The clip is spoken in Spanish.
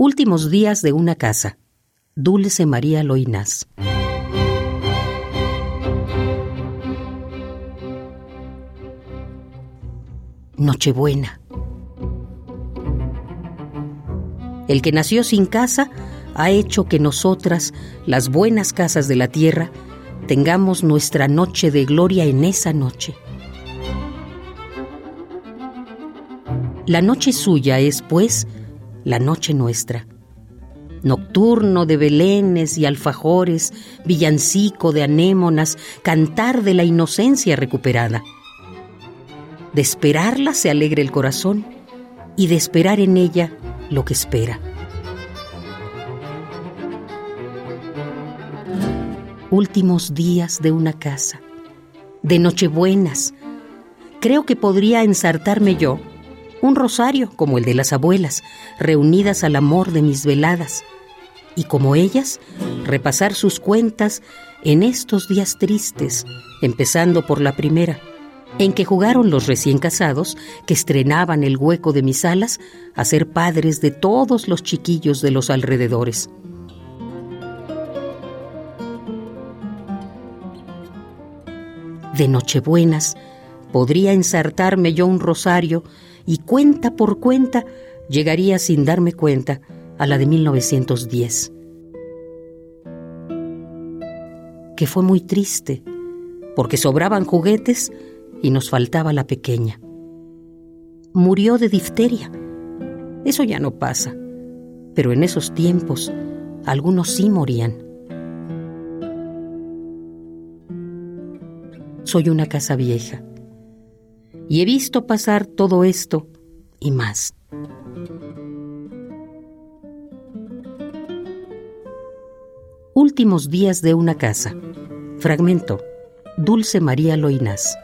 Últimos días de una casa. Dulce María Loinás. Nochebuena. El que nació sin casa ha hecho que nosotras, las buenas casas de la tierra, tengamos nuestra noche de gloria en esa noche. La noche suya es, pues, la noche nuestra. Nocturno de belenes y alfajores, villancico de anémonas, cantar de la inocencia recuperada. De esperarla se alegre el corazón y de esperar en ella lo que espera. Últimos días de una casa, de nochebuenas. Creo que podría ensartarme yo un rosario como el de las abuelas, reunidas al amor de mis veladas, y como ellas, repasar sus cuentas en estos días tristes, empezando por la primera, en que jugaron los recién casados, que estrenaban el hueco de mis alas, a ser padres de todos los chiquillos de los alrededores. De Nochebuenas, podría ensartarme yo un rosario y cuenta por cuenta llegaría sin darme cuenta a la de 1910. Que fue muy triste, porque sobraban juguetes y nos faltaba la pequeña. Murió de difteria. Eso ya no pasa, pero en esos tiempos algunos sí morían. Soy una casa vieja y he visto pasar todo esto y más. Últimos días de una casa. Fragmento. Dulce María Loinás.